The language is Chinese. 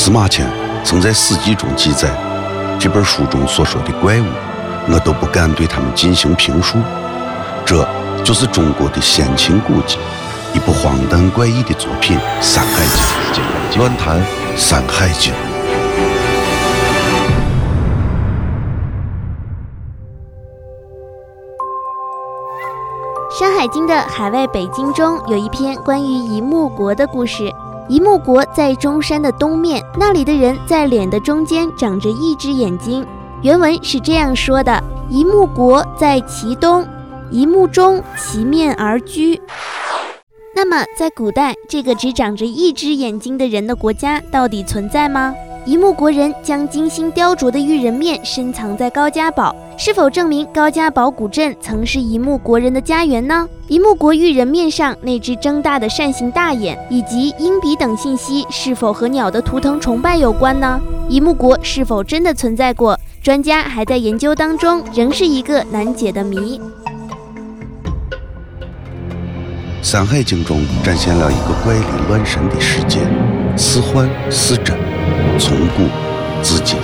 司马迁曾在史记中记载，这本书中所说的怪物，我都不敢对他们进行评述。这就是中国的先秦古籍，一部荒诞怪异的作品《山海经》。乱谈《山海经》。《山海经》的海外北经中有一篇关于夷木国的故事。一目国在中山的东面，那里的人在脸的中间长着一只眼睛。原文是这样说的：一目国在其东，一目中其面而居。那么，在古代，这个只长着一只眼睛的人的国家到底存在吗？一木国人将精心雕琢的玉人面深藏在高家堡，是否证明高家堡古镇曾是一木国人的家园呢？一木国玉人面上那只睁大的扇形大眼，以及鹰鼻等信息，是否和鸟的图腾崇拜有关呢？一木国是否真的存在过？专家还在研究当中，仍是一个难解的谜。《山海经》中展现了一个怪力乱神的世界，似幻似真。从顾自己。